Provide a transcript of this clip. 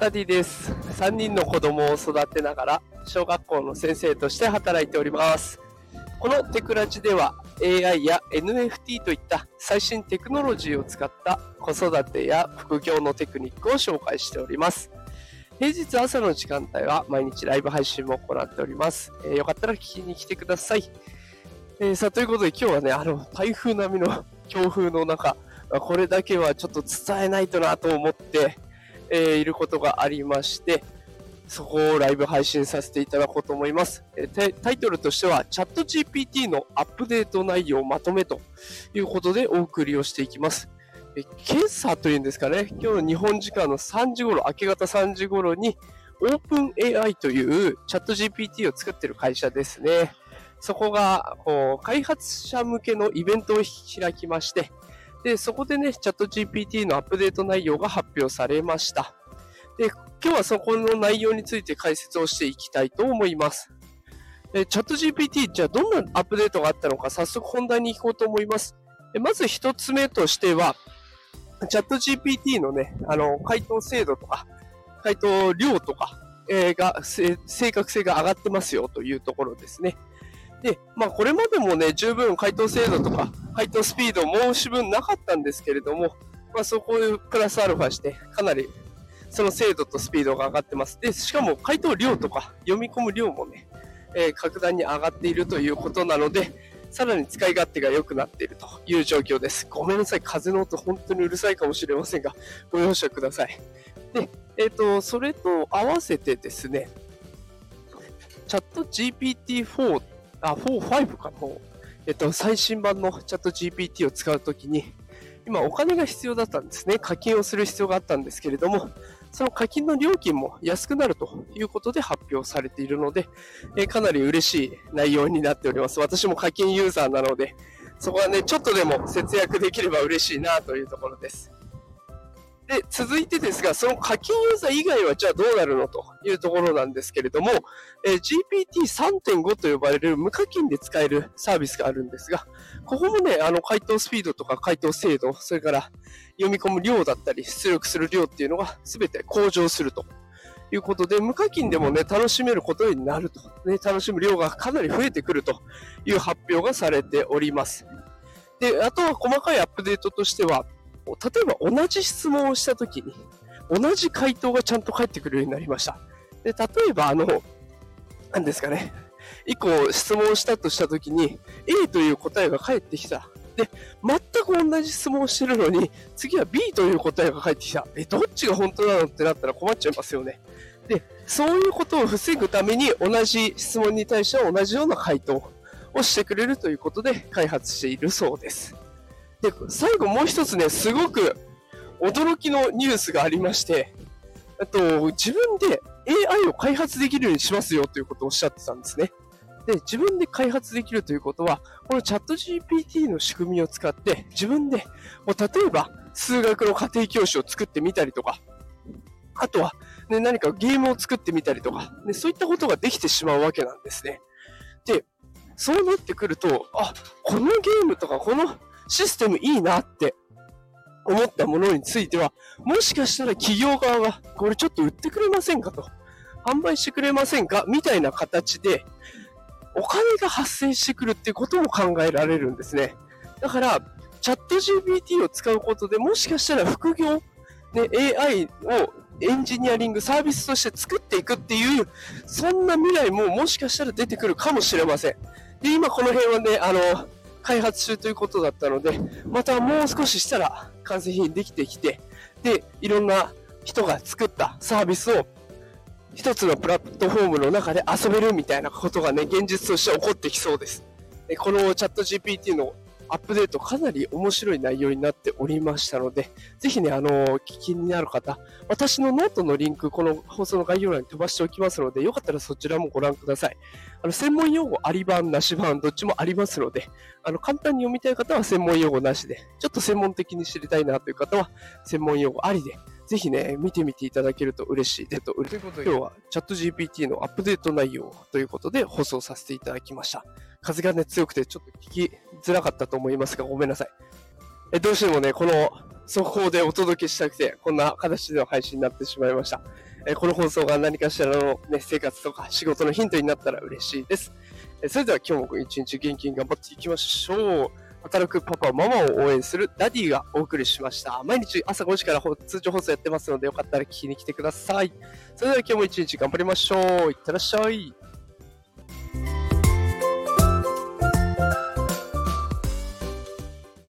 ダディです。3人の子供を育てながら、小学校の先生として働いております。このテクラジでは AI や NFT といった最新テクノロジーを使った子育てや副業のテクニックを紹介しております。平日朝の時間帯は毎日ライブ配信も行っております。えーよかったら聞きに来てください。えーさあ、ということで今日はね、あの、台風並みの強風の中、これだけはちょっと伝えないとなと思って、えーいることがありまして、そこをライブ配信させていただこうと思います。えタイトルとしては、チャット GPT のアップデート内容まとめということでお送りをしていきます。え今朝というんですかね、今日の日本時間の3時頃、明け方3時頃に、オープン AI というチャット GPT を作ってる会社ですね。そこが、こう、開発者向けのイベントを開きまして、で、そこでね、チャット GPT のアップデート内容が発表されました。で、今日はそこの内容について解説をしていきたいと思います。えチャット GPT、じゃあどんなアップデートがあったのか、早速本題に行こうと思います。えまず一つ目としては、チャット GPT のね、あの、回答精度とか、回答量とか、えーが、正確性が上がってますよというところですね。で、まあこれまでもね、十分回答精度とか、回答スピード申し分なかったんですけれども、まあそこをプラスアルファして、かなりその精度とスピードが上がってます。で、しかも回答量とか読み込む量もね、えー格段に上がっているということなので、さらに使い勝手が良くなっているという状況です。ごめんなさい。風の音本当にうるさいかもしれませんが、ご容赦ください。で、えっ、と、それと合わせてですね、チャット GPT-4、あ、4、5かなえっ、と、最新版のチャット GPT を使うときに、今お金が必要だったんですね。課金をする必要があったんですけれども、その課金の料金も安くなるということで発表されているので、えかなり嬉しい内容になっております。私も課金ユーザーなので、そこはね、ちょっとでも節約できれば嬉しいなというところです。で、続いてですが、その課金ユーザー以外はじゃあどうなるのというところなんですけれども、えー GPT3.5 と呼ばれる無課金で使えるサービスがあるんですが、ここもね、あの回答スピードとか回答精度、それから読み込む量だったり、出力する量っていうのが全て向上するということで、無課金でもね、楽しめることになると。ね、楽しむ量がかなり増えてくるという発表がされております。で、あとは細かいアップデートとしては、例えば同じ質問をしたときに、同じ回答がちゃんと返ってくるようになりました。で、例えばあの、何ですかね、一個質問したとしたときに、A という答えが返ってきた。で、全く同じ質問をしてるのに、次は B という答えが返ってきた。え、どっちが本当なのってなったら困っちゃいますよね。で、そういうことを防ぐために同じ質問に対しては同じような回答をしてくれるということで開発しているそうです。で、最後もう一つね、すごく驚きのニュースがありまして、あと、自分で AI を開発できるようにしますよということをおっしゃってたんですね。で、自分で開発できるということは、このチャット GPT の仕組みを使って、自分で、もう例えば、数学の家庭教師を作ってみたりとか、あとは、ね、何かゲームを作ってみたりとか、ね、そういったことができてしまうわけなんですね。で、そうなってくると、あ、このゲームとかこのシステムいいなって思ったものについては、もしかしたら企業側が、これちょっと売ってくれませんかと、販売してくれませんかみたいな形で、お金が発生してくるっていうことも考えられるんですね。だから、チャット GPT を使うことでもしかしたら副業、ね、AI をエンジニアリングサービスとして作っていくっていう、そんな未来ももしかしたら出てくるかもしれません。で、今この辺はね、あの、開発中ということだったので、またもう少ししたら完成品できてきて、で、いろんな人が作ったサービスを一つのプラットフォームの中で遊べるみたいなことがね、現実として起こってきそうです。でこのチャット GPT のアップデートかなり面白い内容になっておりましたので、ぜひね、あの聞きになる方、私のノートのリンク、この放送の概要欄に飛ばしておきますので、よかったらそちらもご覧ください。あの、専門用語あり版、なし版、どっちもありますので、あの、簡単に読みたい方は専門用語なしで、ちょっと専門的に知りたいなという方は、専門用語ありで、ぜひね、見てみていただけると嬉しいです。ということで、今日はチャット GPT のアップデート内容ということで放送させていただきました。風がね、強くてちょっと聞きづらかったと思いますが、ごめんなさい。えどうしてもね、この速報でお届けしたくて、こんな形での配信になってしまいました。えこの放送が何かしらの、ね、生活とか仕事のヒントになったら嬉しいです。えそれでは今日も一日元気に頑張っていきましょう。働くパパ、ママを応援するダディがお送りしました。毎日朝5時から通常放送やってますので、よかったら聞きに来てください。それでは今日も一日頑張りましょう。いってらっしゃい。